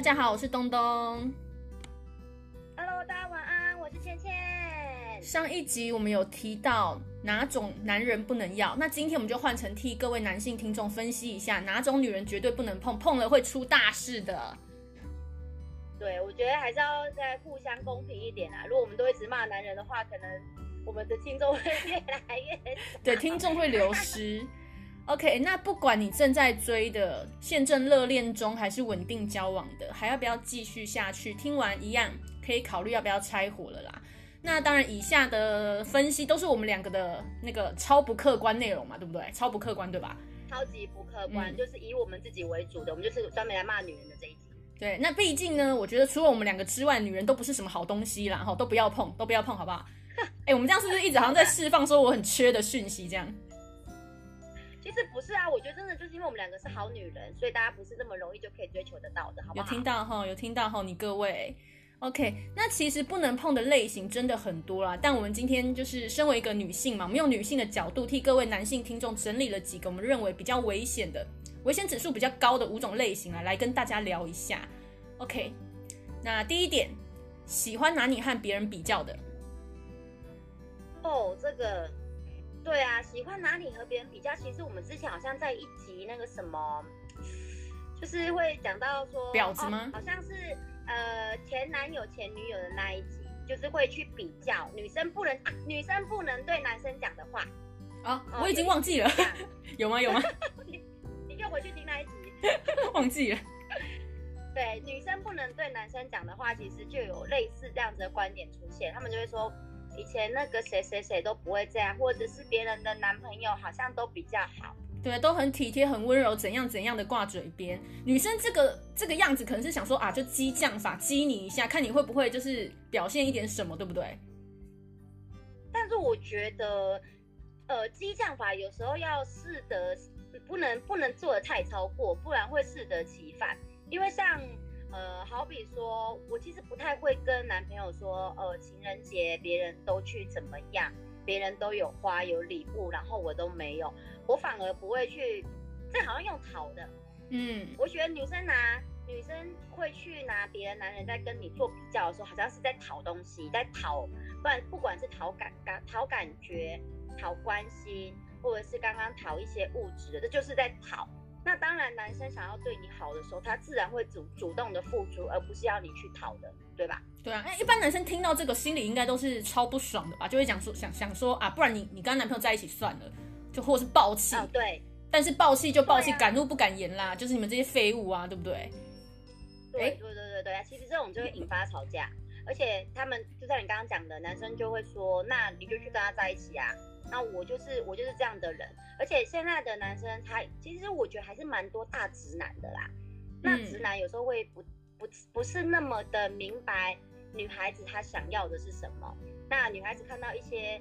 大家好，我是东东。Hello，大家晚安，我是倩倩。上一集我们有提到哪种男人不能要，那今天我们就换成替各位男性听众分析一下哪种女人绝对不能碰，碰了会出大事的。对，我觉得还是要再互相公平一点啊。如果我们都一直骂男人的话，可能我们的听众会越来越少。对，听众会流失。OK，那不管你正在追的、现正热恋中，还是稳定交往的，还要不要继续下去？听完一样可以考虑要不要拆伙了啦。那当然，以下的分析都是我们两个的那个超不客观内容嘛，对不对？超不客观，对吧？超级不客观，嗯、就是以我们自己为主的，我们就是专门来骂女人的这一集。对，那毕竟呢，我觉得除了我们两个之外，女人都不是什么好东西啦，哈，都不要碰，都不要碰，好不好？哎、欸，我们这样是不是一直好像在释放说我很缺的讯息这样？其实不是啊，我觉得真的就是因为我们两个是好女人，所以大家不是那么容易就可以追求得到的，好不好？有听到哈，有听到哈，你各位，OK。那其实不能碰的类型真的很多啦，但我们今天就是身为一个女性嘛，我们用女性的角度替各位男性听众整理了几个我们认为比较危险的、危险指数比较高的五种类型啊，来跟大家聊一下。OK，那第一点，喜欢拿你和别人比较的。哦，这个。对啊，喜欢拿你和别人比较。其实我们之前好像在一集那个什么，就是会讲到说婊子吗？哦、好像是呃前男友前女友的那一集，就是会去比较女生不能、啊、女生不能对男生讲的话啊，我已经忘记了，有吗？有吗？你你又回去听那一集，忘记了。对，女生不能对男生讲的话，其实就有类似这样子的观点出现，他们就会说。以前那个谁谁谁都不会这样，或者是别人的男朋友好像都比较好，对，都很体贴、很温柔，怎样怎样的挂嘴边。女生这个这个样子，可能是想说啊，就激将法，激你一下，看你会不会就是表现一点什么，对不对？但是我觉得，呃，激将法有时候要适得，不能不能做的太超过，不然会适得其反，因为像。说，我其实不太会跟男朋友说，呃，情人节别人都去怎么样，别人都有花有礼物，然后我都没有，我反而不会去，这好像用讨的，嗯，我觉得女生拿女生会去拿别的男人在跟你做比较的时候，好像是在讨东西，在讨，不然不管是讨感感讨感觉、讨关心，或者是刚刚讨一些物质的，这就是在讨。那当然，男生想要对你好的时候，他自然会主主动的付出，而不是要你去讨的，对吧？对啊，那一般男生听到这个，心里应该都是超不爽的吧？就会讲说，想想说啊，不然你你跟男朋友在一起算了，就或是暴气。哦，对。但是暴气就暴气，敢怒不敢言啦，啊、就是你们这些废物啊，对不对？对对对对对，其实这种就会引发吵架，而且他们就像你刚刚讲的，男生就会说，那你就去跟他在一起啊。那我就是我就是这样的人，而且现在的男生他其实我觉得还是蛮多大直男的啦。那直男有时候会不不不是那么的明白女孩子她想要的是什么。那女孩子看到一些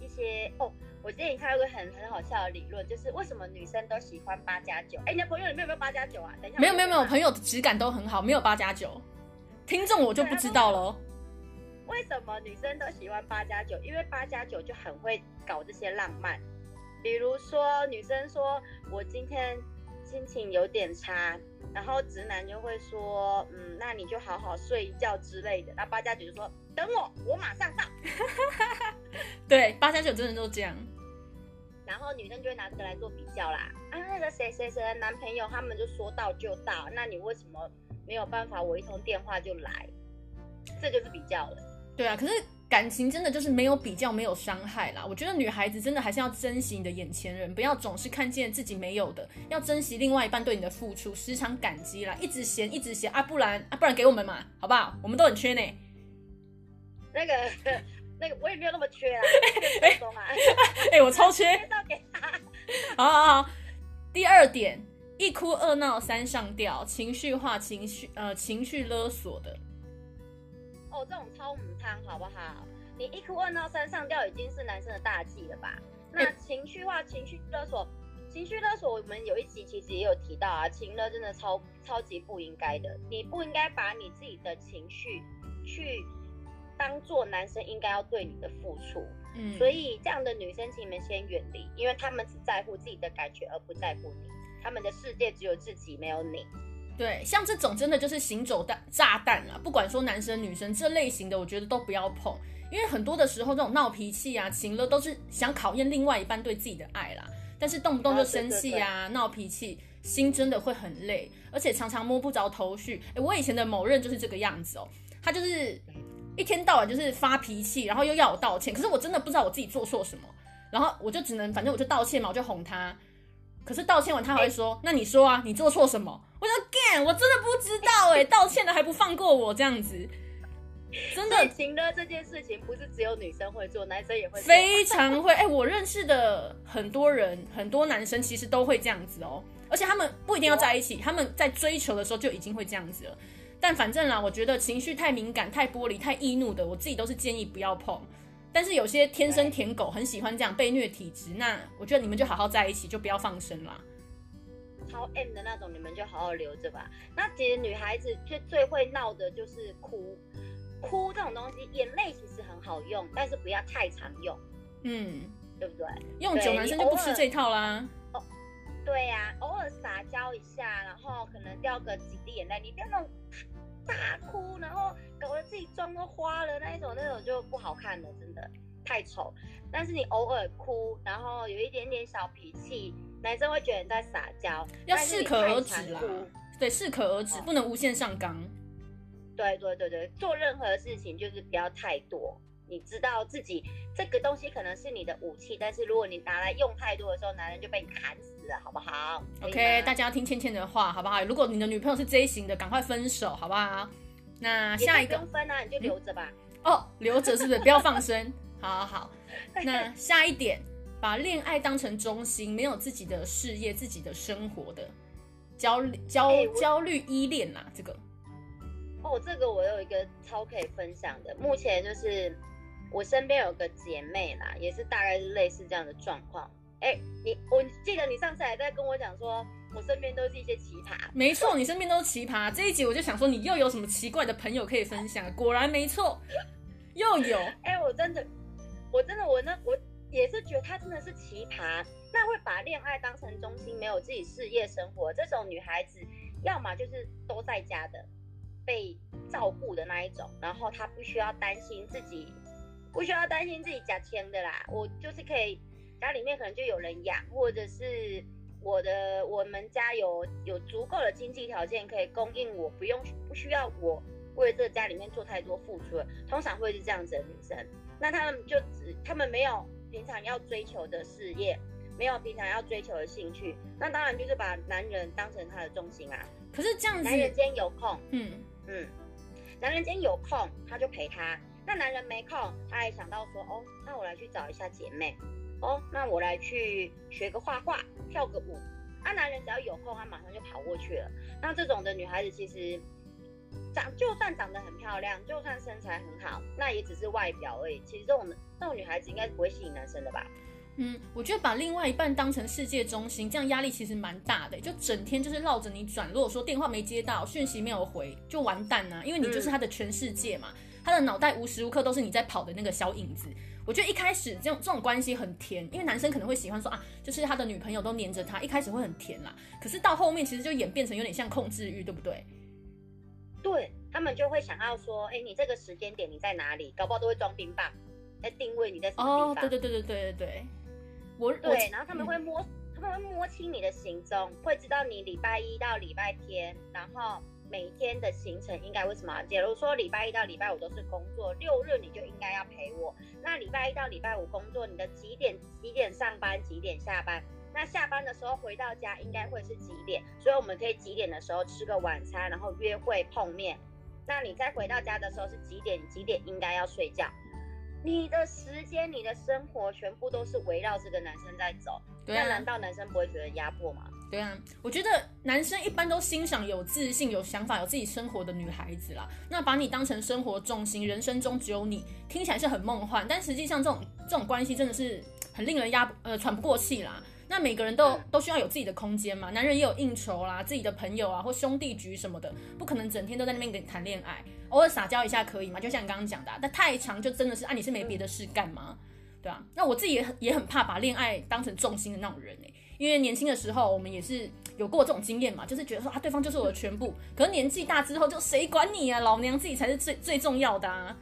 一些哦，我之前看到一个很很好笑的理论，就是为什么女生都喜欢八加九？哎，你的朋友里面有没有八加九啊？等一下，没有没有没有，朋友的质感都很好，没有八加九。听众我就不知道喽。为什么女生都喜欢八加九？因为八加九就很会搞这些浪漫，比如说女生说我今天心情有点差，然后直男就会说，嗯，那你就好好睡一觉之类的。那八加九就说等我，我马上到。对，八加九真的都这样。然后女生就会拿这个来做比较啦，啊，那个谁谁谁的男朋友他们就说到就到，那你为什么没有办法？我一通电话就来，这就是比较了。对啊，可是感情真的就是没有比较，没有伤害啦。我觉得女孩子真的还是要珍惜你的眼前人，不要总是看见自己没有的，要珍惜另外一半对你的付出，时常感激啦。一直嫌，一直嫌啊，不然啊，不然给我们嘛，好不好？我们都很缺呢。那个，那个我也没有那么缺啊。哎，我超缺。好好好，第二点，一哭二闹三上吊，情绪化、情绪呃情绪勒索的。哦，这种超母汤好不好？你一哭二闹三上吊已经是男生的大忌了吧？那情绪化、情绪勒索、情绪勒索，我们有一集其实也有提到啊，情勒真的超超级不应该的，你不应该把你自己的情绪去当做男生应该要对你的付出。嗯，所以这样的女生，请你们先远离，因为他们只在乎自己的感觉，而不在乎你，他们的世界只有自己，没有你。对，像这种真的就是行走弹炸弹啊！不管说男生女生这类型的，我觉得都不要碰，因为很多的时候这种闹脾气啊、情了都是想考验另外一半对自己的爱啦。但是动不动就生气啊、闹脾气，心真的会很累，而且常常摸不着头绪。诶，我以前的某任就是这个样子哦，他就是一天到晚就是发脾气，然后又要我道歉，可是我真的不知道我自己做错什么，然后我就只能反正我就道歉嘛，我就哄他。可是道歉完他还会说：“欸、那你说啊，你做错什么？”我说干，我真的不知道哎、欸，道歉了还不放过我这样子，真的。情勒这件事情不是只有女生会做，男生也会做。非常会哎、欸，我认识的很多人，很多男生其实都会这样子哦，而且他们不一定要在一起，他们在追求的时候就已经会这样子了。但反正啦，我觉得情绪太敏感、太玻璃、太易怒的，我自己都是建议不要碰。但是有些天生舔狗很喜欢这样被虐体质，那我觉得你们就好好在一起，就不要放生啦。超 M 的那种，你们就好好留着吧。那其实女孩子最最会闹的就是哭，哭这种东西，眼泪其实很好用，但是不要太常用。嗯，对不对？用久男生就不吃这套啦。哦，对呀、啊，偶尔撒娇一下，然后可能掉个几滴眼泪，你不要那种大哭，然后搞得自己妆都花了那一种，那种就不好看了，真的太丑。但是你偶尔哭，然后有一点点小脾气。男生会觉得你在撒娇，要适可而止啦。对，适可而止，哦，不能无限上纲。对对对对，做任何事情就是不要太多。你知道自己这个东西可能是你的武器，但是如果你拿来用太多的时候，男人就被你砍死了，好不好？OK，大家要听倩倩的话，好不好？如果你的女朋友是 J 型的，赶快分手，好不好？那下一个分啊，你就留着吧。嗯、哦，留着是不是？不要放生。好好好。那下一点。把恋爱当成中心，没有自己的事业、自己的生活的焦焦、欸、焦虑依恋呐，这个哦，这个我有一个超可以分享的。目前就是我身边有个姐妹啦，也是大概是类似这样的状况。哎、欸，你我记得你上次还在跟我讲说，我身边都是一些奇葩。没错，你身边都是奇葩。这一集我就想说，你又有什么奇怪的朋友可以分享？果然没错，又有。哎、欸，我真的，我真的，我那我。也是觉得她真的是奇葩，那会把恋爱当成中心，没有自己事业生活这种女孩子，要么就是都在家的，被照顾的那一种，然后她不需要担心自己，不需要担心自己假签的啦，我就是可以家里面可能就有人养，或者是我的我们家有有足够的经济条件可以供应我，不用不需要我为这个家里面做太多付出了，通常会是这样子的女生，那他们就只他们没有。平常要追求的事业，没有平常要追求的兴趣，那当然就是把男人当成他的重心啊。可是这样。子，男人今天有空，嗯。嗯，男人今天有空，他就陪他；那男人没空，他还想到说，哦，那我来去找一下姐妹，哦，那我来去学个画画，跳个舞。啊男人只要有空，他马上就跑过去了。那这种的女孩子其实长，就算长得很漂亮，就算身材很好，那也只是外表而已。其实这种。这种女孩子应该是不会吸引男生的吧？嗯，我觉得把另外一半当成世界中心，这样压力其实蛮大的，就整天就是绕着你转。如果说电话没接到，讯息没有回，就完蛋了，因为你就是他的全世界嘛。嗯、他的脑袋无时无刻都是你在跑的那个小影子。我觉得一开始这种这种关系很甜，因为男生可能会喜欢说啊，就是他的女朋友都黏着他，一开始会很甜啦。可是到后面其实就演变成有点像控制欲，对不对？对，他们就会想要说，哎，你这个时间点你在哪里？搞不好都会装冰棒。在定位你在什么地方？哦，对对对对对对对，我对，然后他们会摸，嗯、他们会摸清你的行踪，会知道你礼拜一到礼拜天，然后每天的行程应该为什么？假如说礼拜一到礼拜五都是工作，六日你就应该要陪我。那礼拜一到礼拜五工作，你的几点几点上班，几点下班？那下班的时候回到家应该会是几点？所以我们可以几点的时候吃个晚餐，然后约会碰面。那你再回到家的时候是几点？几点应该要睡觉？你的时间、你的生活全部都是围绕这个男生在走，对啊，那难道男生不会觉得压迫吗？对啊，我觉得男生一般都欣赏有自信、有想法、有自己生活的女孩子啦。那把你当成生活重心，人生中只有你，听起来是很梦幻，但实际上这种这种关系真的是很令人压呃喘不过气啦。那每个人都都需要有自己的空间嘛，男人也有应酬啦，自己的朋友啊或兄弟局什么的，不可能整天都在那边跟你谈恋爱，偶尔撒娇一下可以嘛？就像你刚刚讲的，但太长就真的是啊，你是没别的事干吗？对啊，那我自己也很也很怕把恋爱当成重心的那种人哎，因为年轻的时候我们也是有过这种经验嘛，就是觉得说啊，对方就是我的全部。可是年纪大之后，就谁管你啊？老娘自己才是最最重要的啊！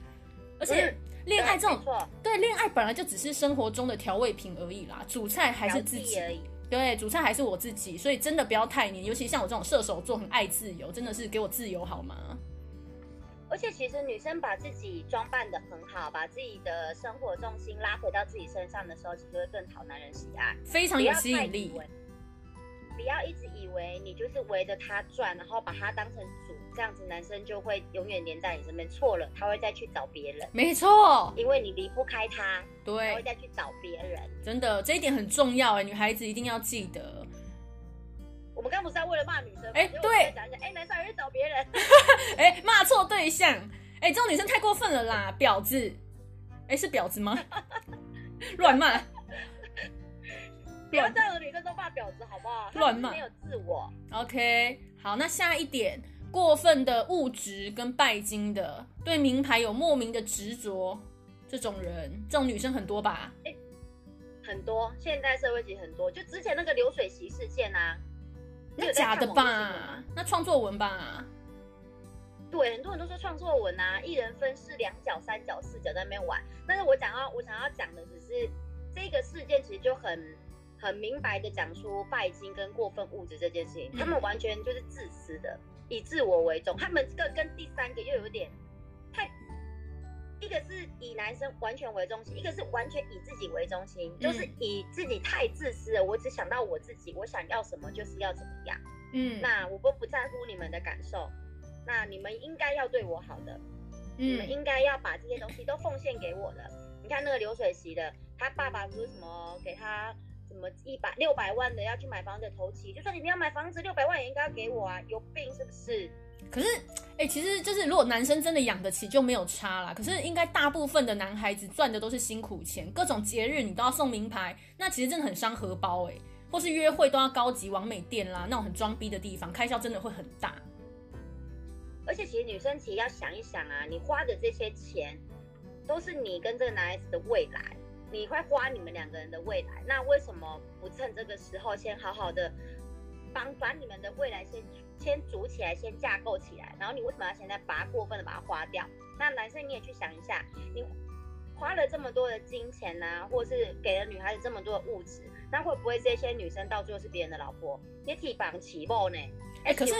而且恋爱这种，对，恋爱本来就只是生活中的调味品而已啦，主菜还是自己而已。对，主菜还是我自己，所以真的不要太黏，尤其像我这种射手座，很爱自由，真的是给我自由好吗？而且其实女生把自己装扮的很好，把自己的生活重心拉回到自己身上的时候，其实会更讨男人喜爱，非常有吸引力。不要一直以为你就是围着他转，然后把他当成主，这样子男生就会永远黏在你身边。错了，他会再去找别人。没错，因为你离不开他，对，他会再去找别人。真的，这一点很重要哎，女孩子一定要记得。我们刚不是在为了骂女生吗？哎，对，讲讲，哎，男生还是找别人，哎，骂错对象，哎，这种女生太过分了啦，婊子，哎，是婊子吗？乱骂。不要这样的女生都骂婊子好不好？乱骂，没有自我。OK，好，那下一点，过分的物质跟拜金的，对名牌有莫名的执着，这种人，这种女生很多吧？欸，很多，现代社会其实很多。就之前那个流水席事件啊，那假的吧？那创作文吧？对，很多人都说创作文啊，一人分饰两角、三角、四角在那边玩。但是我想要，我想要讲的只是这个事件，其实就很。很明白的讲出拜金跟过分物质这件事情，他们完全就是自私的，以自我为重。他们这个跟第三个又有点太，一个是以男生完全为中心，一个是完全以自己为中心，就是以自己太自私了。我只想到我自己，我想要什么就是要怎么样。嗯，那我不不在乎你们的感受，那你们应该要对我好的，你们应该要把这些东西都奉献给我的。你看那个流水席的，他爸爸是什么给他？什么一百六百万的要去买房子投期，就算你们要买房子六百万也应该要给我啊，有病是不是？可是，哎、其实就是如果男生真的养得起就没有差啦。可是应该大部分的男孩子赚的都是辛苦钱，各种节日你都要送名牌，那其实真的很伤荷包哎、或是约会都要高级完美店啦，那种很装逼的地方，开销真的会很大。而且其实女生其实要想一想啊，你花的这些钱都是你跟这个男孩子的未来。你会花你们两个人的未来，那为什么不趁这个时候先好好的帮把你们的未来先先组起来，先架构起来？然后你为什么要现在把它过分的把它花掉？那男生你也去想一下，你花了这么多的金钱啊，或是给了女孩子这么多的物质，那会不会这些女生到最后是别人的老婆？你提绑起步呢？哎、欸，可是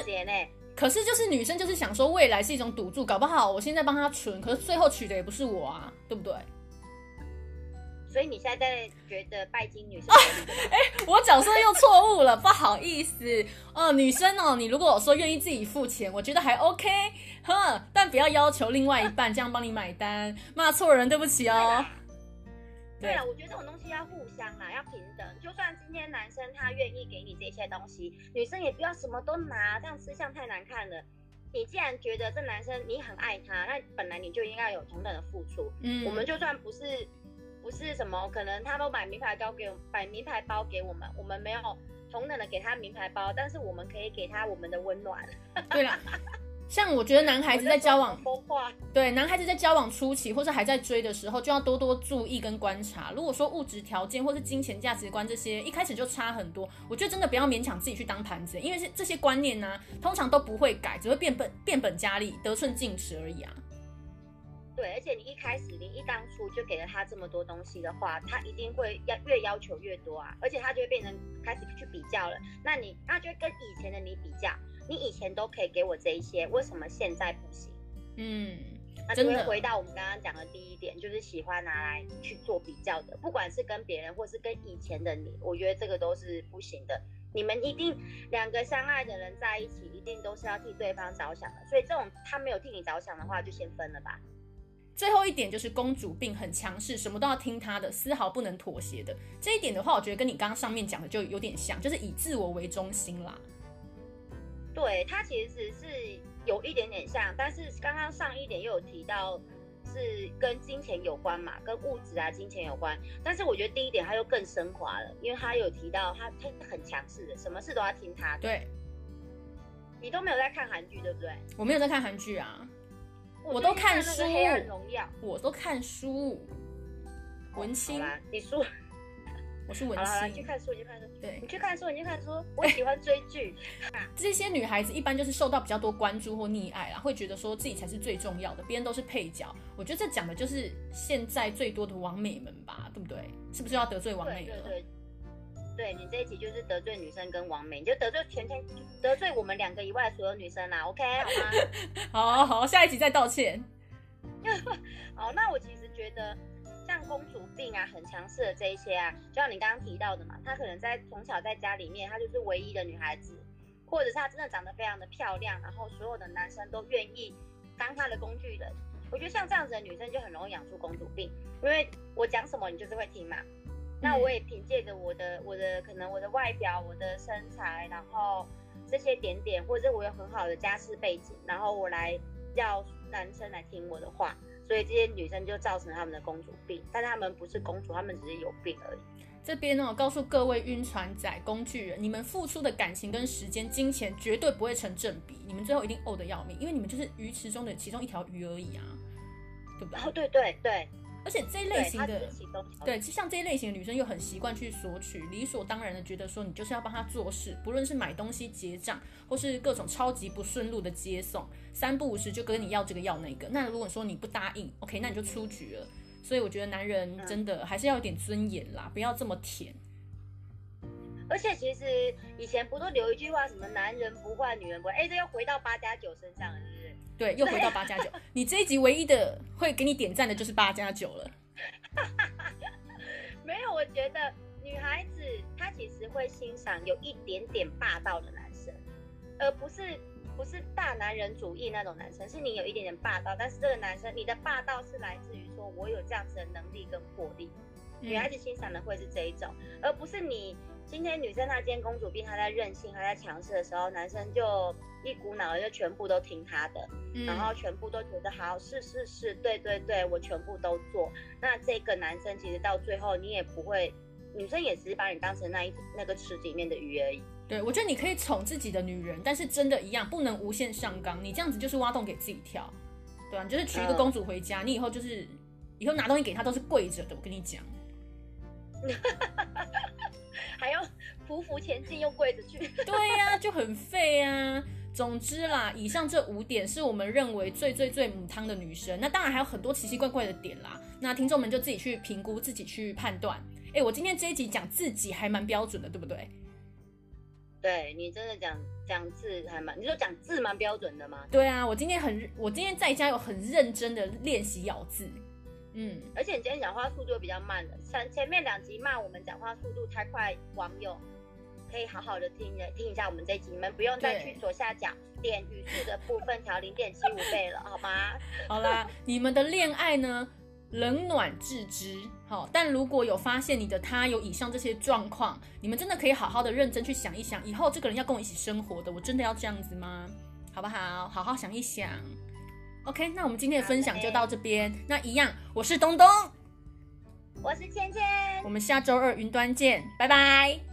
可是就是女生就是想说未来是一种赌注，搞不好我现在帮她存，可是最后娶的也不是我啊，对不对？所以你现在在觉得拜金女生？哎、欸，我角色又错误了，不好意思。哦，女生哦，你如果说愿意自己付钱，我觉得还 OK，哼，但不要要求另外一半这样帮你买单，骂错人，对不起哦。对了，我觉得这种东西要互相啦，要平等。就算今天男生他愿意给你这些东西，女生也不要什么都拿，这样吃相太难看了。你既然觉得这男生你很爱他，那本来你就应该有同等的付出。嗯，我们就算不是。不是什么，可能他都买名牌包给我们，买名牌包给我们，我们没有同等的给他名牌包，但是我们可以给他我们的温暖。对了，像我觉得男孩子在交往，对，男孩子在交往初期或是还在追的时候，就要多多注意跟观察。如果说物质条件或是金钱价值观这些一开始就差很多，我觉得真的不要勉强自己去当盘子，因为这些观念呢、啊，通常都不会改，只会变本变本加厉，得寸进尺而已啊。对，而且你一开始，你一当初就给了他这么多东西的话，他一定会要越要求越多啊，而且他就会变成开始去比较了。那你，那就会跟以前的你比较，你以前都可以给我这一些，为什么现在不行？嗯，那就会回到我们刚刚讲的第一点，就是喜欢拿来去做比较的，不管是跟别人或是跟以前的你，我觉得这个都是不行的。你们一定两个相爱的人在一起，一定都是要替对方着想的，所以这种他没有替你着想的话，就先分了吧。最后一点就是公主病很强势，什么都要听她的，丝毫不能妥协的。这一点的话，我觉得跟你刚刚上面讲的就有点像，就是以自我为中心啦。对，它其实是有一点点像，但是刚刚上一点又有提到是跟金钱有关嘛，跟物质啊、金钱有关。但是我觉得第一点它又更升华了，因为它有提到他他很强势的，什么事都要听他的。对，你都没有在看韩剧，对不对？我没有在看韩剧啊。我都看书，我都看书。文青，你书，我是文心。去看书，你去看书。对，你去看书，你去看书。我喜欢追剧。这些女孩子一般就是受到比较多关注或溺爱啦，会觉得说自己才是最重要的，别人都是配角。我觉得这讲的就是现在最多的王美们吧，对不对？是不是要得罪王美了？对对对。对，你这一集就是得罪女生跟王美，你就得罪全天得罪我们两个以外所有女生啦，OK 好吗？好好，下一集再道歉。好，那我其实觉得。像公主病啊，很强势的这一些啊，就像你刚刚提到的嘛，她可能在从小在家里面，她就是唯一的女孩子，或者是她真的长得非常的漂亮，然后所有的男生都愿意当她的工具人。我觉得像这样子的女生就很容易养出公主病，因为我讲什么你就是会听嘛。那我也凭借着我的我的可能我的外表、我的身材，然后这些点点，或者我有很好的家世背景，然后我来要男生来听我的话。所以这些女生就造成他们的公主病，但他们不是公主，他们只是有病而已。这边呢，我告诉各位晕船仔、工具人，你们付出的感情跟时间、金钱绝对不会成正比，你们最后一定呕得要命，因为你们就是鱼池中的其中一条鱼而已啊，对不对？哦，对对对。而且这一类型的，对，其实像这一类型的女生又很习惯去索取，理所当然的觉得说你就是要帮她做事，不论是买东西结账，或是各种超级不顺路的接送，三不五时就跟你要这个要那个。那如果说你不答应，OK，那你就出局了。所以我觉得男人真的还是要有点尊严啦，不要这么甜。而且其实以前不都留一句话，什么男人不坏，女人不爱，哎，这又回到八加九身上？对，又回到八加九。你这一集唯一的会给你点赞的就是八加九了。没有，我觉得女孩子她其实会欣赏有一点点霸道的男生，而不是不是大男人主义那种男生。是你有一点点霸道，但是这个男生你的霸道是来自于说我有这样子的能力跟魄力。女孩子欣赏的会是这一种，而不是你。今天女生她今天公主病，她在任性，她在强势的时候，男生就一股脑的就全部都听她的，嗯、然后全部都觉得好，是是是，对对对，我全部都做。那这个男生其实到最后你也不会，女生也只是把你当成那一那个池里面的鱼而已。对，我觉得你可以宠自己的女人，但是真的一样不能无限上纲，你这样子就是挖洞给自己跳，对啊，你就是娶一个公主回家，嗯、你以后就是以后拿东西给她都是跪着的，我跟你讲。还要匍匐前进，又跪着去。对呀、啊，就很废啊。总之啦，以上这五点是我们认为最最最母汤的女生。那当然还有很多奇奇怪怪的点啦。那听众们就自己去评估，自己去判断。哎，我今天这一集讲自己还蛮标准的，对不对？对，你真的讲讲字还蛮，你说讲字蛮标准的吗？对啊，我今天很，我今天在家有很认真的练习咬字。嗯，而且你今天讲话速度比较慢的，前前面两集骂我们讲话速度太快，网友可以好好的听听一下我们这一集，你们不用再去左下角点语速的部分调零点七五倍了，好吗？好啦，你们的恋爱呢，冷暖自知，好，但如果有发现你的他有以上这些状况，你们真的可以好好的认真去想一想，以后这个人要跟我一起生活的，我真的要这样子吗？好不好？好好想一想。OK，那我们今天的分享就到这边。那一样，我是东东，我是芊芊，我们下周二云端见，拜拜。